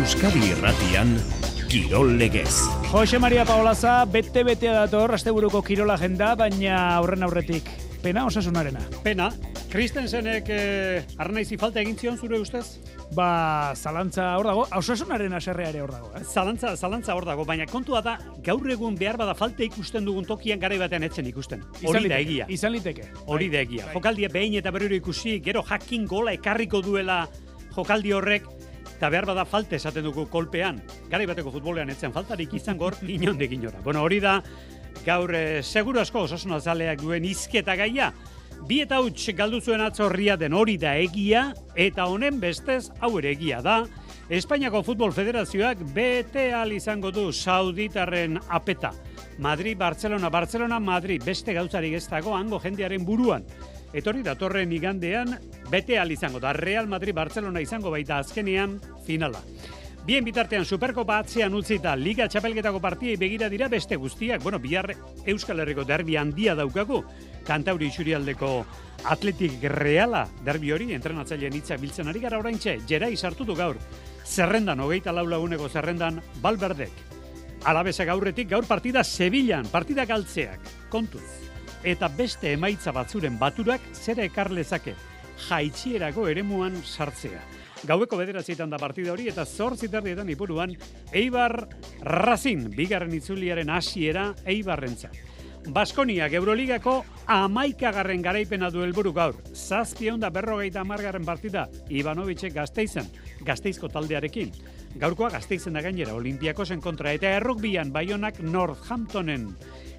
Euskadi Irratian Kirol Legez. Jose Maria Paolaza, bete-betea dator, asteburuko Kirol agenda, baina aurren aurretik. Pena osasunarena. Pena, Kristensenek eh, arnaizi falta egin zion zure ustez? Ba, zalantza hor dago, osasunaren aserrea ere hor dago. Eh? Zalantza, zalantza hor dago, baina kontua da, gaur egun behar bada falta ikusten dugun tokian garai batean etzen ikusten. Hori da egia. Izan liteke. Hori da egia. Bai. Jokaldia behin eta berriro ikusi, gero jakin gola ekarriko duela jokaldi horrek, eta behar bada falta esaten dugu kolpean. Garai bateko futbolean etzen faltarik izan gor, inondik inora. Bueno, hori da, gaur eh, seguru asko osasun azaleak duen izketa gaia. Bi eta huts galdu zuen atzorria den hori da egia, eta honen bestez hau ere egia da. Espainiako Futbol Federazioak bete al izango du Sauditarren apeta. Madrid, Barcelona, Barcelona, Madrid, beste gauzarik ez dago hango jendearen buruan. Etorri datorren igandean, bete al izango da Real Madrid, Barcelona izango baita azkenean finala. Bien bitartean Superkopa atzean utzita Liga Txapelketako partiei begira dira beste guztiak. Bueno, bihar Euskal Herriko derbi handia daukagu. Kantauri Isurialdeko Atletik Reala derbi hori entrenatzaileen hitza biltzen ari gara oraintxe. Jerai sartu du gaur. Zerrendan hogeita lau laguneko zerrendan Balberdek. Alabesa gaurretik gaur partida Sevillan, partida galtzeak. Kontuz. Eta beste emaitza batzuren baturak zera ekarlezake. Jaitxierako eremuan sartzea. Gaueko bederatzietan da partida hori eta zortzi terdietan ipuruan Eibar Razin, bigarren itzuliaren hasiera Eibarrentzat. Baskonia Euroligako amaikagarren garaipena du helburu gaur. Zazpi da berrogeita amargarren partida Ivanovice gazteizen, gazteizko taldearekin. Gaurkoa gazteizen da gainera Olimpiakosen kontra eta errukbian Bayonak Northamptonen.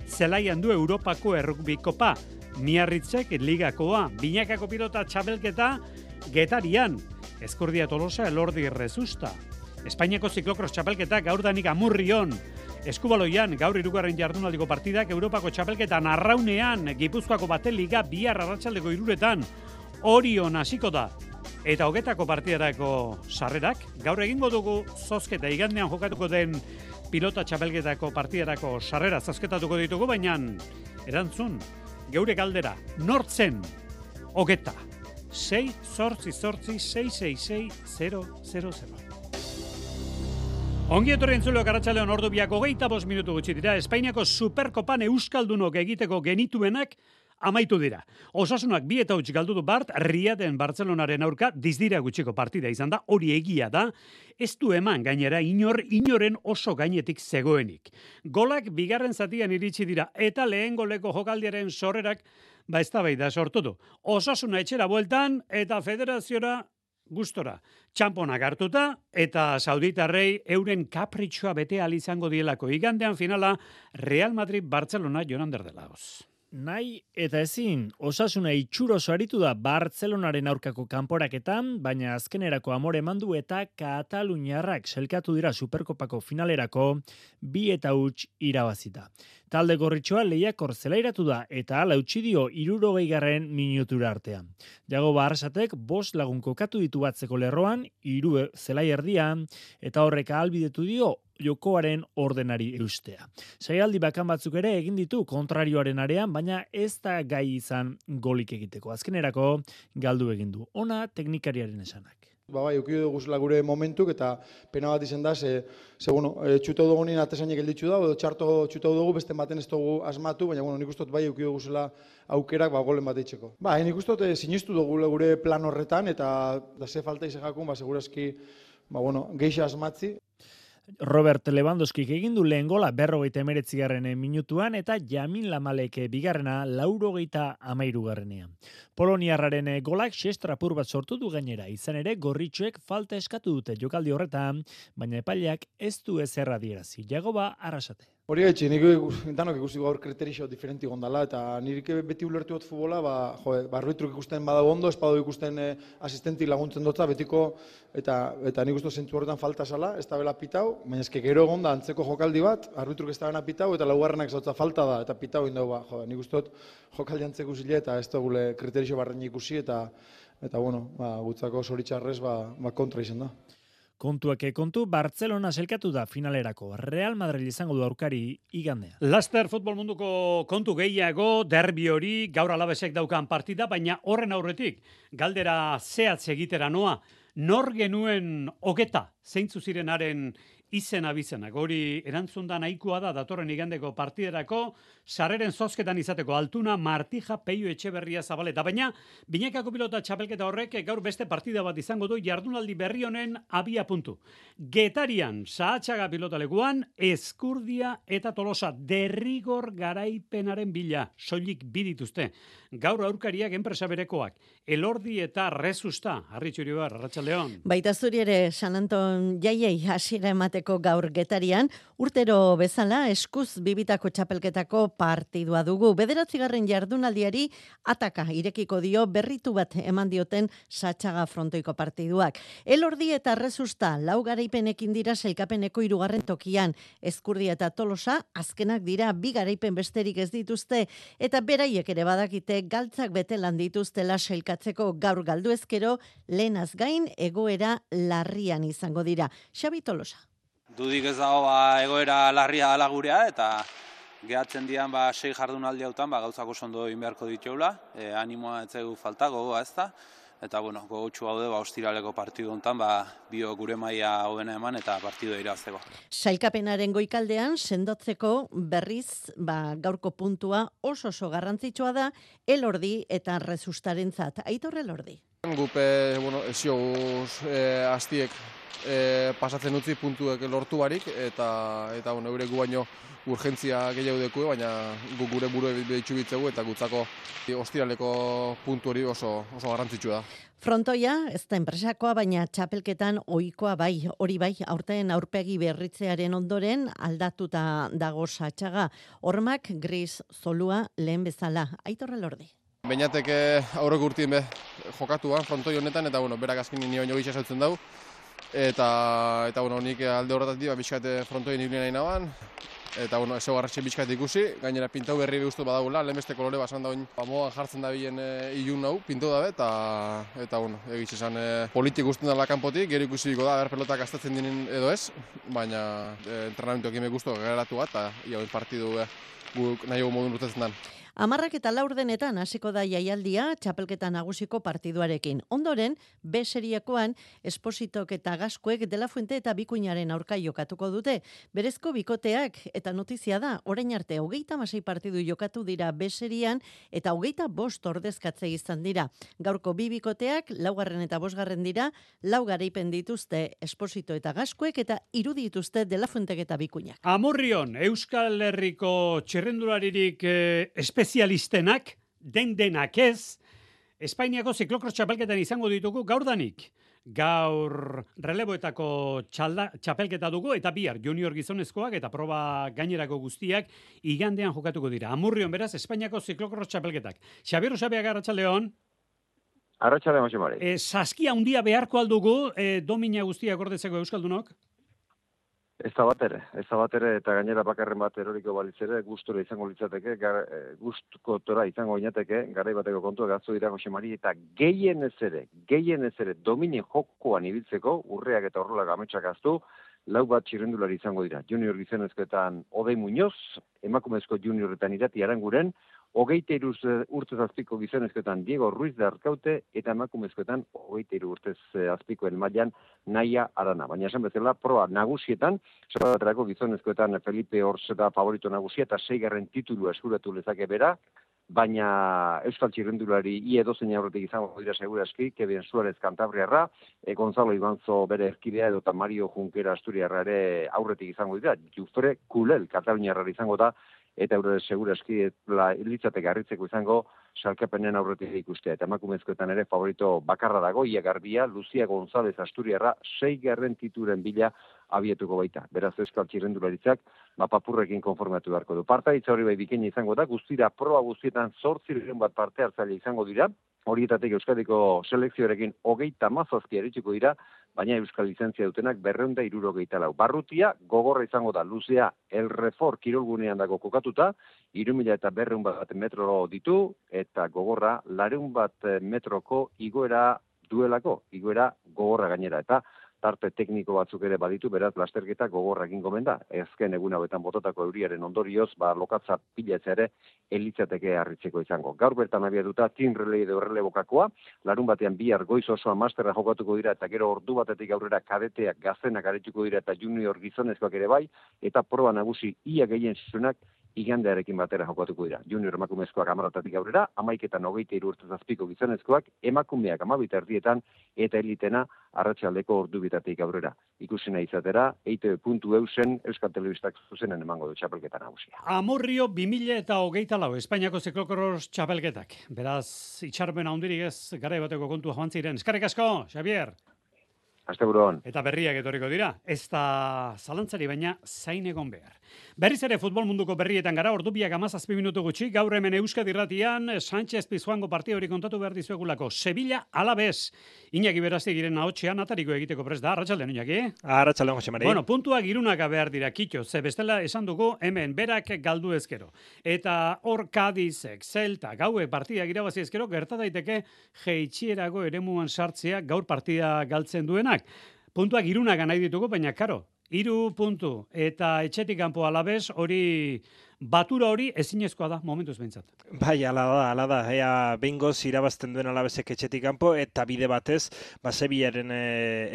Zelaian du Europako errukbikopa. Miarritzek ligakoa, binakako pilota txabelketa getarian. Eskurdia Tolosa elordi rezusta. Espainiako ziklokros txapelketa gaur danik amurrion. Eskubaloian gaur irugarren jardunaldiko partidak Europako txapelketa narraunean Gipuzkoako bateliga bihar arratsaldeko iruretan. Orion hasiko da. Eta hogetako partidarako sarrerak gaur egingo dugu zozketa igandean jokatuko den pilota txapelketako partidarako sarrera zozketatuko ditugu, baina erantzun, geure galdera, nortzen, hogeta. 6 sortzi sortzi 666 Ongi etorri entzuleok arratxaleon ordu biako geita bos minutu gutxi dira, Espainiako Superkopan Euskaldunok egiteko genituenak amaitu dira. Osasunak bi eta huts galdu du Bart, Riaden Barcelonaren aurka dizdira gutxiko partida izan da, hori egia da, ez du eman gainera inor, inoren oso gainetik zegoenik. Golak bigarren zatian iritsi dira, eta lehen goleko jokaldiaren sorrerak ba ez da sortu du. Osasuna etxera bueltan eta federaziora gustora. Txamponak hartuta eta sauditarrei euren kapritxoa bete izango dielako. Igandean finala Real Madrid-Barcelona jonan derdelagoz. Nahi eta ezin, osasuna itxuroso aritu da Bartzelonaren aurkako kanporaketan, baina azkenerako amore mandu eta Kataluniarrak selkatu dira Superkopako finalerako bi eta huts irabazita. Talde gorritxoa lehiakor zelairatu da eta ala utzi dio irurogei garren minutura artean. Jago Barrasatek bost lagun kokatu ditu batzeko lerroan, iru zelai erdian, eta horreka albidetu dio jokoaren ordenari eustea. Saialdi bakan batzuk ere egin ditu kontrarioaren arean, baina ez da gai izan golik egiteko. Azkenerako galdu egin du. Ona teknikariaren esanak ba, bai, ukidu dugu gure momentuk, eta pena bat izan da, ze, ze bueno, e, txuto dugu nien atesainek elditzu da, edo txarto txuto dugu, beste baten ez dugu asmatu, baina bueno, nik ustot bai ukidu dugu aukerak, ba, golen bat eitzeko. Ba, nik ustot e, sinistu dugu gure plan horretan, eta da ze falta izakakun, ba, segurazki, ba, bueno, geixa asmatzi. Robert Lewandowski egin du lehen gola berrogeita emeretzigarren minutuan eta Jamin Lamaleke bigarrena laurogeita amairugarrenean. Poloniarraren golak xestrapur bat sortu du gainera, izan ere gorritxuek falta eskatu dute jokaldi horretan, baina epaileak ez du ezerra dierazi. Jagoba arrasate. Hori gaitxe, nik danok ikusi gaur kriterixo diferenti gondala, eta nirik beti ulertu dut futbola, ba, jo, ba, ikusten badago ondo, badago ikusten eh, asistenti laguntzen dutza, betiko, eta, eta nik uste zentzu horretan falta sala, ez da bela pitau, baina ezke gero egonda antzeko jokaldi bat, arbitruk ez da pitau, eta laugarrenak zautza falta da, eta pitau indau, ba, jo, nik uste dut jokaldi antzeko zile, eta ez da gule kriterixo barren ikusi, eta, eta bueno, ba, gutzako zoritxarrez, ba, ba, kontra izan da. Kontuak kontu, Barcelona selkatu da finalerako. Real Madrid izango du aurkari igandea. Laster futbol munduko kontu gehiago, derbi hori, gaur alabesek daukan partida, baina horren aurretik, galdera zehatz egitera noa, nor genuen hogeta zeintzu zirenaren izen abizenak. Hori erantzun da nahikoa da datorren igandeko partiderako, sarreren zozketan izateko altuna Martija Peio Etxeberria Zabaleta. Baina, binekako pilota txapelketa horrek gaur beste partida bat izango du jardunaldi berri honen abia puntu. Getarian, sahatxaga pilota leguan, eskurdia eta tolosa derrigor garaipenaren bila, soilik bidituzte. Gaur aurkariak enpresa berekoak, elordi eta rezusta, harritxuri bar, Arratxaldeon. Baita zuri ere, San Anton jaiei hasiera emateko gaur getarian, urtero bezala eskuz bibitako txapelketako partidua dugu. Bederatzigarren jardunaldiari ataka irekiko dio berritu bat eman dioten satxaga frontoiko partiduak. Elordi eta rezusta lau garaipenekin dira selkapeneko irugarren tokian. Ezkurdi eta tolosa azkenak dira bi garaipen besterik ez dituzte eta beraiek ere badakite galtzak bete lan dituztela selkatzeko gaur galdu ezkero lehenaz gain egoera larrian izango dira. Xabi Tolosa. Dudik ez dago ba, egoera larria dela gurea eta gehatzen dian ba, sei jardunaldi hautan ba, gauzak oso ondo egin beharko dituela. E, animoa ez zegu falta, gogoa ez da. Eta bueno, gogotxu gaude ba, ostiraleko partidu honetan ba, bio gure maila hobena eman eta partidu irazteko. Sailkapenaren goikaldean sendotzeko berriz ba, gaurko puntua oso oso garrantzitsua da elordi eta rezustarentzat. Aitor elordi. Gupe, bueno, ezio e, astiek e, pasatzen utzi puntuek lortu barik, eta, eta bueno, eure gu baino urgentzia gehiago deku, baina gu gure buru behitxu bitzegu, eta gutzako ostiraleko puntu hori oso, oso garrantzitsua da. Frontoia, ez da enpresakoa, baina txapelketan ohikoa bai, hori bai, aurten aurpegi berritzearen ondoren aldatuta dago satxaga. Hormak gris zolua lehen bezala. Aitorre lordi. Bainateke aurrek urtien be jokatua frontoi honetan, eta bueno, berak azkin nio nio gitsa dau. Eta, eta bueno, nik alde horretatik ba, bizkate frontoien ibili nahi naban, eta bueno, eso garratxe bizkat ikusi, gainera pintau berri behustu badagula, lehenbeste kolore basan da oin, pamoan jartzen da bilen e, ilun nau, pintau dabe, eta, eta bueno, egitxe esan e, politik guztien dela kanpotik, gero ikusi diko da, ber pelotak astatzen dinen edo ez, baina e, entrenamentu guztu geratu bat, eta ia partidu e, guk nahi modun urtetzen den. Amarrak eta laurdenetan hasiko da jaialdia txapelketa nagusiko partiduarekin. Ondoren, B seriekoan, espositok eta gaskuek dela fuente eta bikuinaren aurka jokatuko dute. Berezko bikoteak eta notizia da, orain arte, hogeita masei partidu jokatu dira B serian eta hogeita bost ordezkatze izan dira. Gaurko bi bikoteak, laugarren eta bosgarren dira, lau garaipen dituzte esposito eta gaskuek eta irudi dituzte dela fuentek eta bikuinak. Amurrion, Euskal Herriko txerrendularirik eh, espezialistenak, den denak ez, Espainiako ziklokros txapelketan izango ditugu gaurdanik. Gaur releboetako txalda, txapelketa dugu eta bihar junior gizonezkoak eta proba gainerako guztiak igandean jokatuko dira. Amurrion beraz, Espainiako ziklokros txapelketak. Xabier Osabiak Arratxaldeon. Arratxaldeon, Jose E, saskia handia beharko aldugu e, domina guztiak ordetzeko Euskaldunok? Ez da batere, ez da batere, eta gainera bakarren bat eroriko balitzere, gustura izango litzateke, gar, e, gustuko tora izango inateke, garai bateko kontua gaztu dira Jose Mari, eta gehien ez ere, gehien ez ere, domini jokoan ibiltzeko, urreak eta horrela gametsak gaztu, lau bat txirrendulari izango dira. Junior gizonezkoetan Odei Muñoz, emakumezko junioretan irati aranguren, hogeita iru urtez azpiko gizonezkoetan Diego Ruiz de Arkaute, eta emakumezkoetan hogeita iru urtez eh, azpikoen mailan naia arana. Baina esan bezala, proa nagusietan, zabaterako gizonezkoetan Felipe Ors eta favorito nagusia, eta seigarren titulu eskuratu lezake bera, baina Euskal Txirrendulari i edo zein aurretik izango dira segura eski, Kevin Suarez Kantabriarra, e, Gonzalo Ibanzo bere erkidea edo Mario Junkera Asturiarra ere aurretik izango dira, Jufre Kulel Kataluniarra izango da, eta eure segura eski la ilitzate garritzeko izango salkapenen aurretik ikustea. Eta emakumezkoetan ere favorito bakarra dago, ia garbia, Lucia González Asturiarra, sei garren tituren bila abietuko baita. Beraz euskal txirrendularitzak, ba, papurrekin konformatu beharko du. Parta hori bai bikenia izango da, guztira proba guztietan zortziren bat parte hartzaile izango dira, horietatik Euskadiko selekzioarekin hogeita mazazki eritxiko dira, baina Euskal lizentzia dutenak berreunda irurogeita lau. Barrutia, gogorra izango da, luzea, el refor kirolgunean dago kokatuta, irumila eta berreun bat metro ditu, eta gogorra, lareun bat metroko igoera duelako, igoera gogorra gainera. Eta tarte tekniko batzuk ere baditu, beraz, lasterketa gogorra egin gomen da. Ezken egun hauetan bototako euriaren ondorioz, ba, lokatza pilatza ere elitzateke harritzeko izango. Gaur bertan abiatuta, tin relei edo bokakoa, larun batean bihar goiz osoa masterra jokatuko dira, eta gero ordu batetik aurrera kadeteak gazenak aretuko dira, eta junior gizonezkoak ere bai, eta proba nagusi ia gehien zuzenak igandearekin batera jokatuko dira. Junior emakumezkoak amaratatik aurrera, amaiketan hogeita irurtez azpiko gizonezkoak, emakumeak amabita erdietan, eta elitena arratsaldeko ordu bitatik aurrera. Ikusina izatera, eitv.eusen Euskal Telebistak zuzenen emango du txapelketan nagusia. Amorrio 2000 eta hogeita lau, Espainiako ziklokoros txapelketak. Beraz, itxarmen handirik ez, gara bateko kontu joan ziren. Eskarrik asko, Xavier! Aste buruan. Eta berriak etorriko dira. Ez da zalantzari baina zain egon behar. Berriz ere futbol munduko berrietan gara, ordu biak amazazpi minutu gutxi, gaur hemen Euskadi irratian, Sánchez Pizjuango partia hori kontatu behar dizuegulako. Sevilla alabez, Iñaki berazti giren naotxean, atariko egiteko prez da, arratxaldean, Iñaki? Arratxaldean, Jose Mari. Bueno, puntua girunaka behar dira, kitxo, ze bestela esan dugu, hemen berak galdu ezkero. Eta hor kadizek, zelta, gauek partida irabazi ezkero, gerta daiteke jeitxierago eremuan sartzea gaur partida galtzen duenak. Puntuak irunak nahi ditugu, baina karo, Iru puntu eta etxetik kanpo alabez hori batura hori ezinezkoa da momentuz behintzat. Bai, ala da, ala da. Ea bengoz irabazten duen alabezek etxetik kanpo eta bide batez, ba Sevillaren e,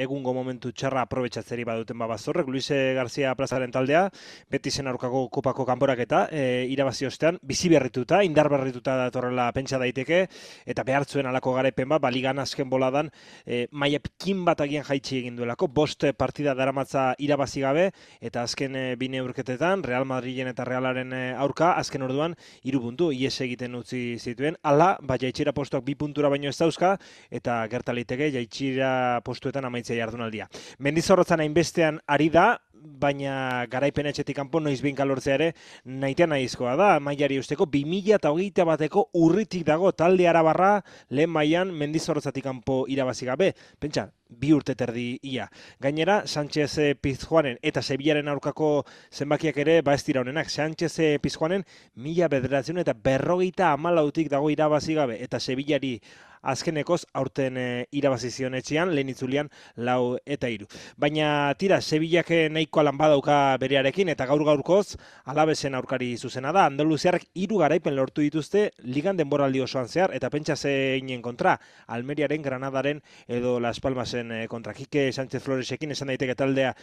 egungo momentu txarra aprobetxatzeri baduten ba bazorrek Luise Garcia plazaren taldea, beti zen aurkako kopako kanporaketa, e, irabazi ostean bizi berrituta, indar berrituta datorrela pentsa daiteke eta behartzuen alako garaipen ba, baligan azken boladan e, maia pikin bat agian jaitsi egin duelako, bost partida daramatza irabazi gabe eta azken e, bine urketetan Real Madriden eta Realaren Eh, aurka, azken orduan, iru puntu, ies egiten utzi zituen. Ala, ba, jaitxira postuak bi puntura baino ez dauzka, eta gertaliteke jaitxira postuetan amaitzea jardunaldia. Mendizorrotzan hainbestean ari da, baina garaipen etxetik kanpo noiz binka lortzea ere naitean nahizkoa da. Mailari usteko 2000 eta hogeita bateko urritik dago talde arabarra lehen mailan mendizorrozatik kanpo irabazi gabe. Pentsa, bi urte terdi ia. Gainera, Sánchez Pizjuanen eta Sevillaren aurkako zenbakiak ere ba ez dira honenak. Sánchez Pizjuanen mila bederatzen eta berrogeita amalautik dago irabazi gabe eta Sevillari azkenekoz aurten e, irabazi zion etxean, lehen itzulian lau eta hiru. Baina tira, Sevillak nahiko lan badauka berearekin eta gaur gaurkoz alabesen aurkari zuzena da. Andaluziarrak hiru garaipen lortu dituzte ligan denboraldi osoan zehar eta pentsa zeinen kontra Almeriaren, Granadaren edo Las Palmasen eh, kontra. Kike Sánchez Floresekin esan daiteke taldea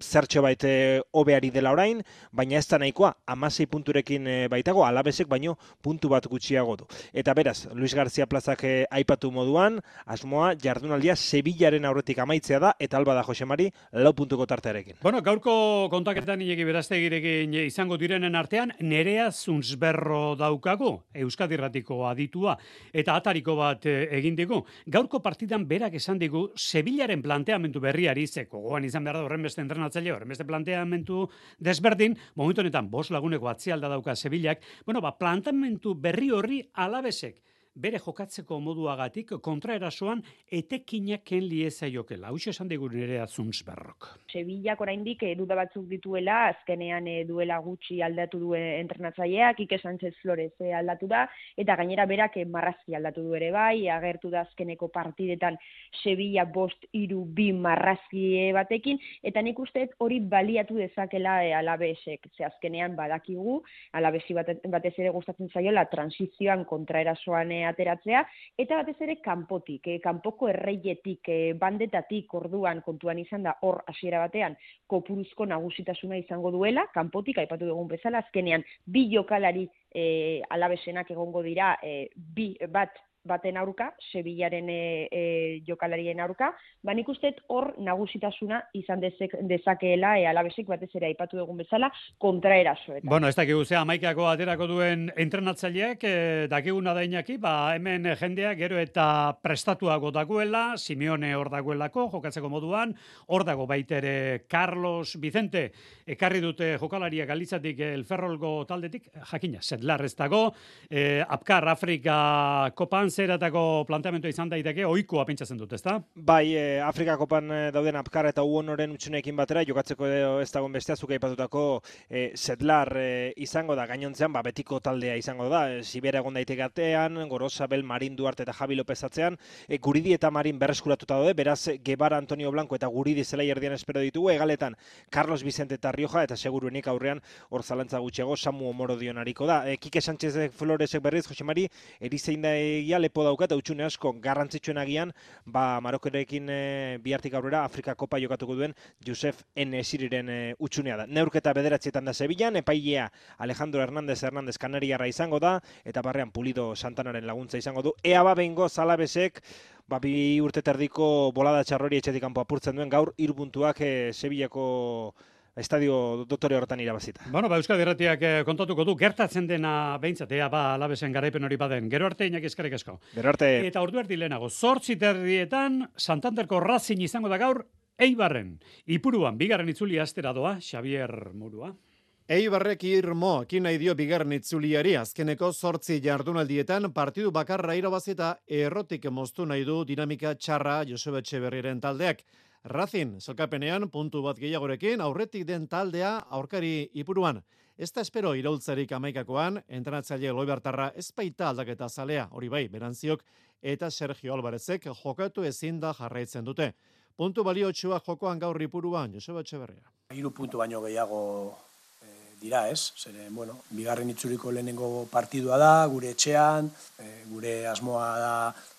zertxo baite hobeari dela orain, baina ez da nahikoa, amasei punturekin eh, baitago, alabesek baino puntu bat gutxiago du. Eta beraz, Luis García plazak eh, aipatu moduan, asmoa jardunaldia Sevillaren aurretik amaitzea da, eta alba da Jose Mari, lau puntuko tartearekin. Bueno, gaurko kontaketan inegi beraztegirekin izango direnen artean, nerea zunzberro daukagu, Euskadirratiko aditua, eta atariko bat eh, egin digu. Gaurko partidan berak esan digu, Sevillaren planteamentu berriari, zeko goan izan behar da horren beste entrenatzaile hor, beste planteamentu desberdin, momentu honetan bost laguneko atzialda dauka Sevillak, bueno, ba, planteamentu berri horri alabesek, bere jokatzeko moduagatik kontraerasoan etekinak ken lieza jokela. Hau esan digun ere azuntz berrok. Sevillak oraindik duda batzuk dituela, azkenean e, duela gutxi aldatu du entrenatzaileak, Ike Sánchez Flores e, aldatu da, eta gainera berak marrazki aldatu du ere bai, agertu da azkeneko partidetan Sevilla bost iru bi marrazki batekin, eta nik uste hori baliatu dezakela e, alabesek, ze azkenean badakigu, alabesi batez ere gustatzen zaiola transizioan kontraerasoan ateratzea, eta batez ere kanpotik, eh, kanpoko erreietik, eh, bandetatik orduan kontuan izan da hor hasiera batean kopuruzko nagusitasuna izango duela, kanpotik, aipatu dugun bezala, azkenean bi jokalari eh, alabesenak egongo dira, eh, bi bat baten aurka, Sevillaren e, e, jokalarien aurka, ba nik uste hor nagusitasuna izan dezek, dezakeela e, alabesik batez ere aipatu dugun bezala kontraerasoetan. Bueno, ez dakigu ze amaikako aterako duen entrenatzaileak, e, dakiguna da inaki, ba hemen jendea gero eta prestatuago dagoela, Simeone hor dagoelako, jokatzeko moduan, hor dago baitere Carlos Vicente, ekarri dute jokalaria galitzatik el Ferrolgo taldetik, jakina, setlar ez dago, e, Apkar Afrika Kopan zeratako planteamentu izan daiteke, oikoa pentsatzen dut, ezta? Bai, e, Afrika kopan e, dauden apkar eta uonoren utxunekin batera, jokatzeko ez dagoen bestea zuka ipatutako e, setlar e, izango da, gainontzean, ba, betiko taldea izango da, e, Sibera egon daitegatean, Gorosabel, Marin Duarte eta Javi López atzean, e, Guridi eta Marin berreskuratuta daude, beraz, Gebara Antonio Blanco eta Guridi zela erdian espero ditugu, egaletan Carlos Vicente eta Rioja, eta seguruenik aurrean, hor zalantza gutxego, Samu Omoro dionariko da. E, Kike Sánchez Floresek berriz, Jose Mari, erizein da egia lepo daukat, utxune asko garrantzitsuen agian, ba, Marokerekin e, bihartik aurrera, Afrika Kopa jokatuko duen, Josef N. Esiriren e, utxunea da. Neurketa bederatzietan da Sevillan, epailea Alejandro Hernández Hernández Kanariarra izango da, eta barrean Pulido Santanaren laguntza izango du. Ea ba behingo zalabesek, ba, bi urte terdiko bolada txarrori etxetik kanpo apurtzen duen gaur irpuntuak e, Sevillako estadio doktore horretan irabazita. Bueno, ba, Euskal Dirratiak eh, kontatuko du, gertatzen dena behintzat, ba, alabesen garaipen hori baden. Gero arte, inak eskarek esko. Gero arte. Eta ordu erdi lehenago, zortzi terrietan, Santanderko razin izango da gaur, Eibarren, Ipuruan, bigarren itzuli astera doa, Xavier Murua. Eibarrek irmo, ekin nahi dio bigarren itzuliari, azkeneko sortzi jardunaldietan partidu bakarra irabazita errotik moztu nahi du dinamika txarra Josebe Etxeberriren taldeak. Razin, zelkapenean, puntu bat gehiagorekin, aurretik den taldea aurkari ipuruan. Ez da espero iraultzarik amaikakoan, entrenatzaile loibartarra ezpaita aldaketa zalea, hori bai, berantziok, eta Sergio Alvarezek jokatu ezin da jarraitzen dute. Puntu balio txua jokoan gaur ipuruan, Joseba Etxeberria. Hiru puntu baino gehiago e, dira, ez? Zere, bueno, bigarren itzuliko lehenengo partidua da, gure etxean, e, gure asmoa da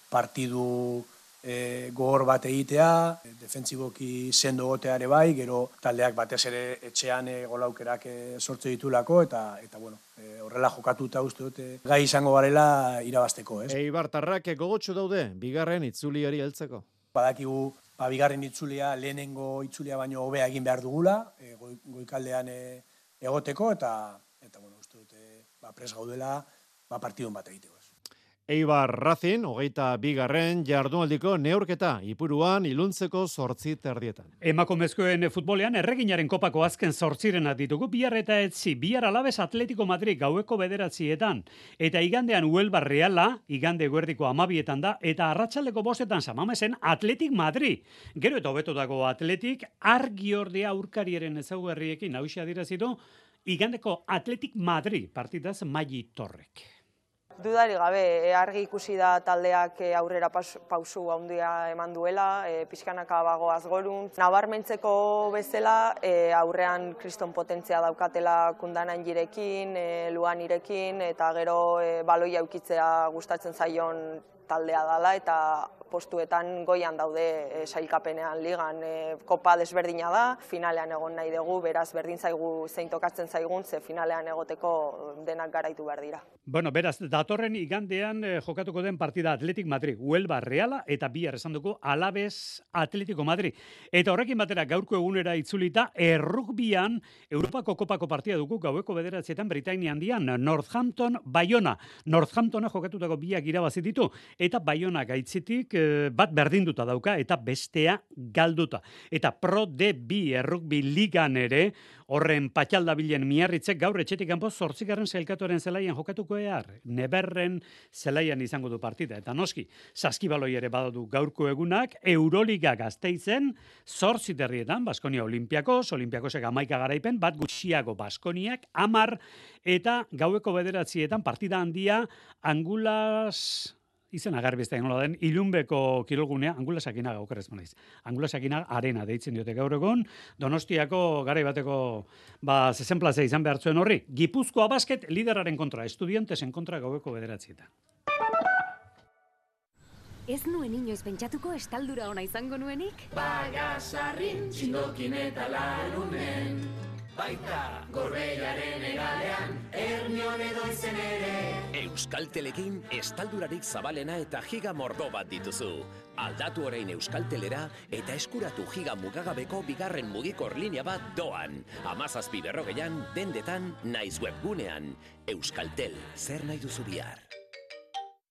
partidu e, gogor bat egitea, e, defentsiboki sendo goteare bai, gero taldeak batez ere etxean e, golaukerak e, sortze ditulako, eta, eta bueno, e, horrela jokatuta uste dute gai izango garela irabasteko, ez? Eibar tarrak gogotxu daude, bigarren itzuliari heltzeko. Badakigu, ba, bigarren itzulia lehenengo itzulia baino hobea egin behar dugula, e, goikaldean e, egoteko, eta, eta bueno, uste dute, ba, pres gaudela, ba, partidun bat egiteko. Eibar Racing, hogeita bigarren jardunaldiko neurketa, ipuruan iluntzeko sortzi terdietan. Emakumezkoen futbolean erreginaren kopako azken sortzirena ditugu, bihar eta etzi, bihar alabez Atletico Madrid gaueko bederatzietan. Eta igandean Huelba Reala, igande guerdiko amabietan da, eta arratsaleko bostetan samamesen Atletik Madrid. Gero eta hobeto dago Atletik, argi ordea aurkariaren ezaugarriekin hausia dirazitu, igandeko Atletik Madrid partidaz Magi Torrek. Dudari gabe, e, argi ikusi da taldeak e, aurrera pausu handia eman duela, e, pixkanaka bagoaz gorun. Nabarmentzeko bezala, e, aurrean kriston potentzia daukatela kundanan jirekin, e, luan irekin, eta gero e, baloi aukitzea gustatzen zaion taldea dala, eta postuetan goian daude e, sailkapenean ligan e, kopa desberdina da, finalean egon nahi dugu, beraz berdin zaigu zein tokatzen zaigun, ze finalean egoteko denak garaitu behar dira. Bueno, beraz, datorren igandean e, jokatuko den partida Atletik Madrid, Huelba Reala eta bi esan dugu Alabez Atletico Madrid. Eta horrekin batera gaurko egunera itzulita, errukbian Europako kopako partida dugu gaueko bederatzietan Britainia handian, Northampton, Bayona. Northamptona jokatutako biak irabazi ditu eta Bayona gaitzitik Eh, bat berdinduta dauka eta bestea galduta. Eta Pro D2 errukbi ligan ere horren patxaldabilen miarritzek gaur etxetik kanpo zortzigarren zailkatuaren zelaian jokatuko ehar. Neberren zelaian izango du partida. Eta noski, saskibaloi ere badadu gaurko egunak, Euroliga gazteizen, zortzi terrietan, Baskonia Olimpiakos, Olimpiakosek amaika garaipen, bat gutxiago Baskoniak, amar, eta gaueko bederatzietan partida handia, angulas izen agarri beste nola den, ilunbeko kirolgunea, angulasakina gaukerrez manaiz. Angulasakina arena deitzen diote gaur egon, donostiako gara bateko ba, zezen plaza izan behar zuen horri. Gipuzkoa basket lideraren kontra, estudiantesen kontra gaueko bederatzieta. Ez nuen inoiz pentsatuko estaldura ona izango nuenik? Bagasarrin, txindokin eta larunen baita gorbeiaren egalean, ernion edo izen ere. Euskaltelekin estaldurarik zabalena eta giga mordo bat dituzu. Aldatu orain Euskaltelera eta eskuratu giga mugagabeko bigarren mugikor linea bat doan. Amazazpi berrogeian, dendetan, naiz webgunean. Euskaltel, zer nahi duzu bihar?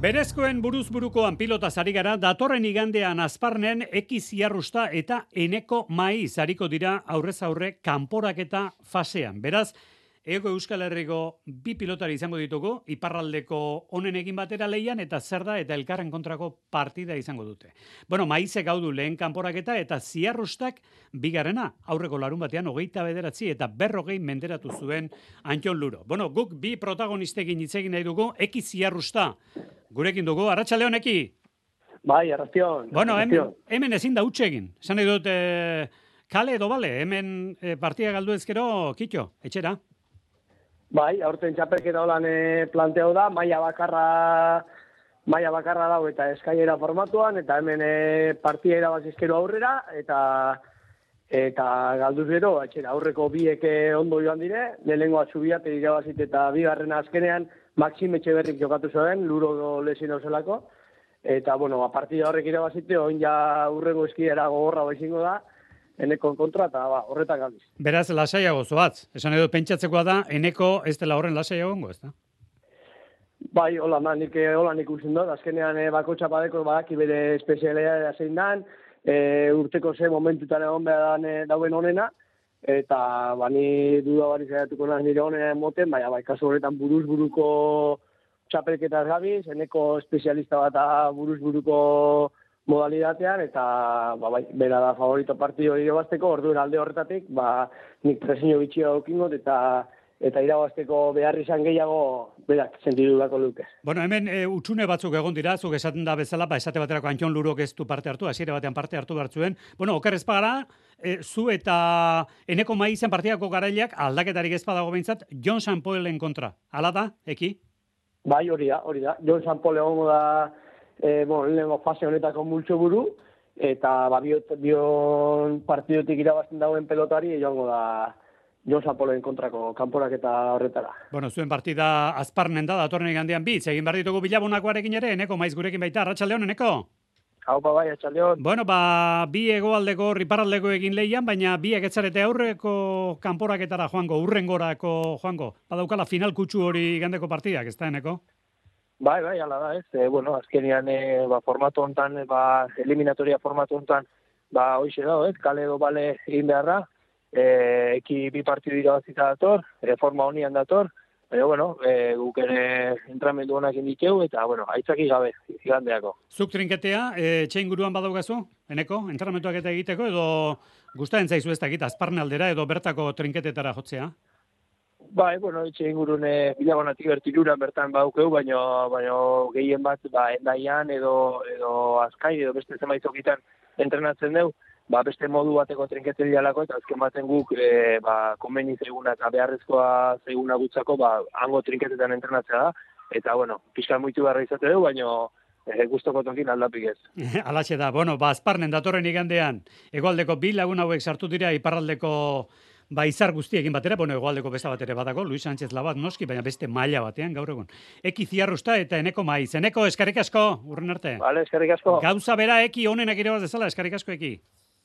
Berezkoen buruz burukoan pilota zari gara, datorren igandean azparnen ekiziarrusta eta eneko mai zariko dira aurrez aurre kanporaketa fasean. Beraz, Ego Euskal Herriko bi pilotari izango ditugu, iparraldeko honen egin batera leian eta zer da eta elkarren kontrako partida izango dute. Bueno, maize gaudu lehen kanporaketa eta ziarrustak bigarrena, aurreko larun batean hogeita bederatzi eta berrogei menderatu zuen Antion Luro. Bueno, guk bi protagonistekin hitz egin nahi dugu, eki ziarrusta. Gurekin dugu, Arratxaldeon eki? Bai, arraztion. Bueno, hemen, hemen ezin da utxegin. Esan nahi dut, eh, kale edo bale, hemen eh, partida galdu ezkero, kitxo, etxera. Bai, aurten txapelketa holan e, planteau da, maila bakarra maila bakarra dago eta eskailera formatuan, eta hemen e, partia irabazizkero aurrera, eta eta galduz gero, etxera, aurreko biek e, ondo joan dire, lehenengoa zubiat irabazit eta bigarrena azkenean Maxim Etxeberrik jokatu zuen, luro lesin zelako, eta, bueno, a partida horrek irabazite, oin ja urrengo eskiera gogorra baizingo da, eneko kontra eta ba, horretak gabiz. Beraz, lasaiago zoatz. Esan edo pentsatzekoa da, eneko ez dela horren lasaiago ez da? Bai, hola, ma, nik eh, hola nik usten dut. Azkenean e, bako txapadeko badaki bere espezialea zein dan, e, urteko ze momentutan egon behar dan, dauen honena, eta bani duda bari zaiatuko naz nire honena moten, baina bai, kasu horretan buruz buruko txapelketaz gabiz, eneko espezialista bat buruz buruko modalitatean eta ba bai bera da favorito partido irabazteko orduen alde horretatik ba nik presiño bitxia okingot eta eta irabazteko behar izan gehiago berak sentidu dako luke. Bueno, hemen e, utxune batzuk egon dira, zuk esaten da bezala, ba, esate baterako Antion Lurok ez du parte hartu, hasiera batean parte hartu hartzuen. Bueno, oker ezpagara, e, zu eta eneko maizen partiako garaileak aldaketarik ez badago behintzat, John Sanpoelen kontra. Hala da, eki? Bai, hori da, hori da. John Sanpoel egongo da e, bon, lehenengo fase honetako multxo buru, eta ba, bion partidotik irabazten dauen pelotari, joango da Jon Zapoloen kontrako kanporak eta horretara. Bueno, zuen partida azparnen da, datorren egandean bitz, egin behar ditugu bilabunakoarekin ere, eneko maiz gurekin baita, arratxaldeon, eneko? Hau, ba, bai, atxaldeon. Bueno, ba, bi egoaldeko, riparaldeko egin leian, baina bi egetzarete aurreko kanporaketara joango, urrengorako joango. Badaukala final kutsu hori gandeko partidak, ez da, eneko? Bai, bai, ala da, ez. E, bueno, azkenian e, ba, formatu hontan, ba, eliminatoria formatu hontan, ba, hoxe da, ez, kale edo bale egin beharra, e, eki bi partidu irabazita dator, e, forma honian dator, Baina, bueno, e, guk ere entramendu honak indikeu, eta, bueno, aitzaki gabe, igandeako. Zuk trinketea, e, txein guruan badaugazu, eneko, entramentuak eta egiteko, edo guztaren zaizu ez dakit, azparne aldera, edo bertako trinketetara jotzea? Bai, bueno, etxe ingurune bilagonatik bertiluran bertan baukeu, baina baina gehien bat ba, endaian edo, edo azkai edo beste zenbait okitan entrenatzen deu, ba, beste modu bateko trinkete dialako eta azken baten guk e, ba, konbeni zeiguna eta beharrezkoa zeiguna gutzako ba, hango trinketetan entrenatzea da. Eta, bueno, pixka muitu beharra izate dugu, baina e, guztoko tokin aldapik ez. Alaxe da, bueno, ba, azparnen datorren igandean, egoaldeko bi lagun hauek sartu dira iparraldeko ba izar guztiekin batera, bueno, egoaldeko besta batera batako, Luis Sánchez Labat noski, baina beste maila batean gaur egun. Eki ziarrusta eta eneko maiz. Eneko, eskarrik asko, urren arte. Vale, eskarrik asko. Gauza bera eki honenak ere dezala, eskarrik asko eki.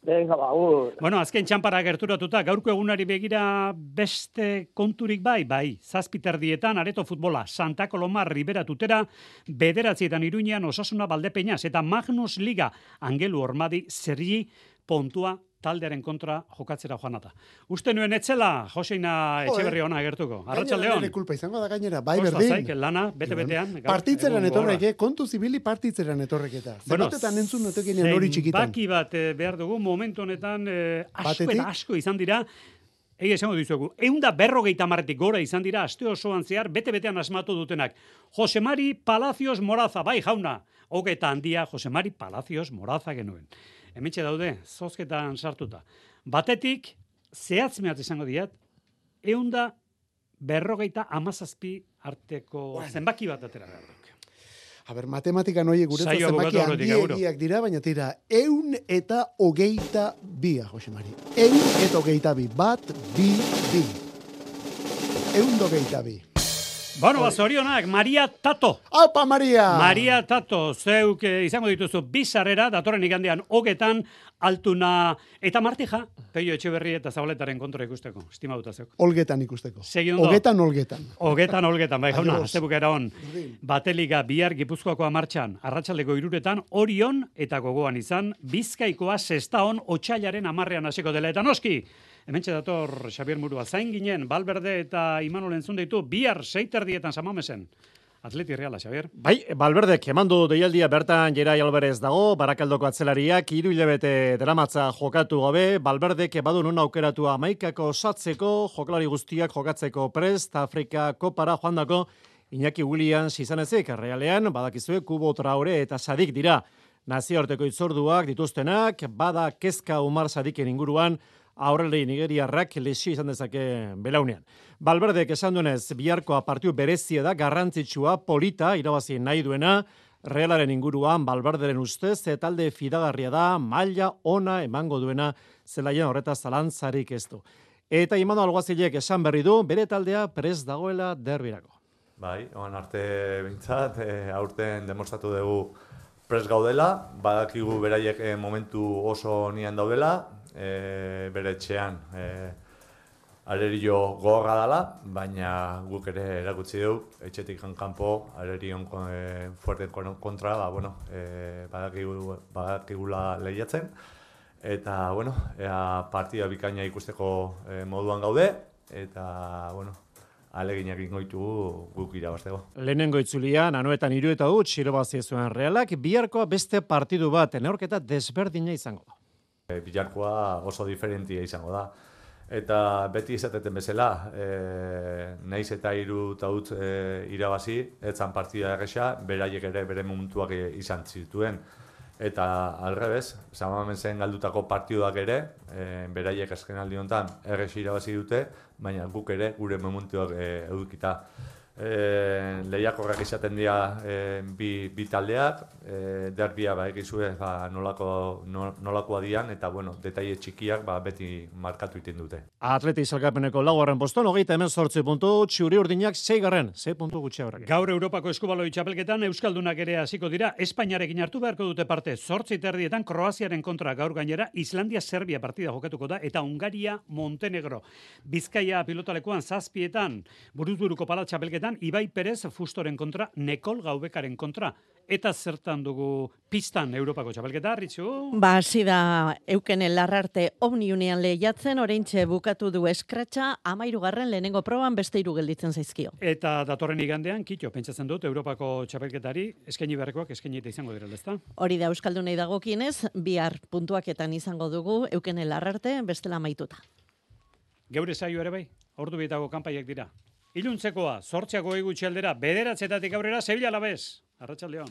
Venga, ba, ur. Bueno, azken txampara gerturatuta, gaurko egunari begira beste konturik bai, bai, zazpiterdietan, areto futbola, Santa Coloma, Ribera Tutera, bederatzietan iruñean, osasuna baldepeñaz, eta Magnus Liga, Angelu Ormadi, Sergi, pontua taldearen kontra jokatzera joan ata. Uste nuen etzela, Joseina Etxeberri ona agertuko. Arratxaldeon. Gainera kulpa izango da gainera, bai berdin. Zaik, lana, bete-betean. Partitzeran etorrek, eh? kontu zibili partitzeran etorrek eta. Bueno, Zenotetan entzun notekin hori txikitan. Baki bat eh, behar dugu, momentu honetan eh, asko eta asko izan dira, Egi esango dizuegu, eunda berrogeita marretik gora izan dira, aste osoan zehar, bete-betean asmatu dutenak. Josemari Palacios Moraza, bai jauna, hogeta handia Josemari Palacios Moraza genuen hementxe daude, zozketan sartuta. Batetik, zehatz mehat izango diat, eunda berrogeita amazazpi arteko zenbaki bat atera behar duk. A ber, matematikan hori guretzat zenbaki handiegiak dira, baina tira, eun eta hogeita bia, Jose Mari. Eun eta hogeita bi, bat, bi, bi. Eun hogeita bi. Bueno, ba, zorionak, Maria Tato. Aupa, Maria! Maria Tato, zeuk eh, izango dituzu bizarrera, datorren igandean hogetan, altuna, eta martija, peio etxeberri eta zabaletaren kontra ikusteko, estimatuta zeuk. Olgetan ikusteko. Segi ondo. Hogetan, olgetan. Hogetan, hogetan, bai, jauna, azte hon. Bateliga bihar gipuzkoakoa martxan, arratsaldeko iruretan, orion eta gogoan izan, bizkaikoa sesta hon otxailaren amarrean hasiko dela. Eta noski, hementxe dator Xabier Murua, zain ginen, Balberde eta Imanol entzun ditu, bihar seiterdietan samamesen. Atleti reala, Xabier. Bai, Balberdek emandu deialdia bertan Gerai Alvarez dago, Barakaldoko atzelariak hiru hilabete deramatza jokatu gabe, Balberdek badu nun aukeratu amaikako osatzeko, jokalari guztiak jokatzeko prest, Afrika kopara joandako Iñaki Williams izan ezik, realean, badakizue Kubo Traore eta Sadik dira. Nazioarteko itzorduak dituztenak, bada kezka Umar Sadiken inguruan, aurrelei nigeriarrak lesio izan dezake belaunean. Balberdek esan duenez, biharkoa partiu berezia da, garrantzitsua, polita, irabazi nahi duena, Realaren inguruan, Balberderen ustez, talde fidagarria da, maila ona emango duena, zelaian horreta zalantzarik ez du. Eta imano alguazilek esan berri du, bere taldea prez dagoela derbirako. Bai, oan arte bintzat, e, aurten demostratu dugu pres gaudela, badakigu beraiek eh, momentu oso nian daudela, e, bere etxean e, arerio gogorra dela, baina guk ere erakutsi dugu, etxetik kanpo arerion e, fuerte kontra, ba, bueno, e, badakigu, badakigula lehiatzen, eta, bueno, ea partida bikaina ikusteko e, moduan gaude, eta, bueno, aleginak ingoitugu guk irabazteko. Lehenengo itzulian, anuetan iru eta huts, irabazi zuen realak, biharkoa beste partidu bat, neorketa desberdina izango da. E, bilarkoa oso diferentia izango da. Eta beti izateten bezala, e, naiz eta hiru eta utz e, irabazi, etzan partida erresa, beraiek ere bere momentuak izan zituen. Eta alrebez, Samamensen galdutako partiduak ere, e, beraiek azken aldi honetan irabazi dute, baina guk ere gure momentuak e, edukita. E, lehiakorrak izaten dira e, bi, bi taldeak, e, derbia ba, egizue ba, nolako, no- nolakoa dian, eta bueno, detaile txikiak ba, beti markatu iten dute. Atleti salkapeneko laugarren poston, hogeita hemen sortzi puntu, txuri urdinak seigarren, zei puntu gutxi aurrak. Gaur Europako eskubaloi txapelketan Euskaldunak ere hasiko dira Espainiarekin hartu beharko dute parte. Zortzi terdietan Kroaziaren kontra gaur gainera Islandia-Serbia partida jokatuko da eta Hungaria-Montenegro. Bizkaia pilotalekuan zazpietan buruzburuko pala txapelketan Ibai Perez Fustoren kontra, Nekol Gaubekaren kontra. Eta zertan dugu pistan Europako txapelketa, Ritxu? Ba, hasi da eukenen larrarte omniunean lehiatzen, oraintxe bukatu du eskratxa, amairugarren lehenengo proban beste hiru gelditzen zaizkio. Eta datorren igandean, kitxo, pentsatzen dut, Europako txapelketari, eskaini beharrekoak eskaini eta izango direla, ezta? Hori da Euskaldunei dagokienez, bihar puntuaketan izango dugu eukenen larrarte bestela amaituta. Geure saio ere bai, ordu bietako kanpaiak dira. Iluntzekoa, sortxako egutxe aldera, bederatzetatik aurrera, Sevilla labez. Arratxaldeon.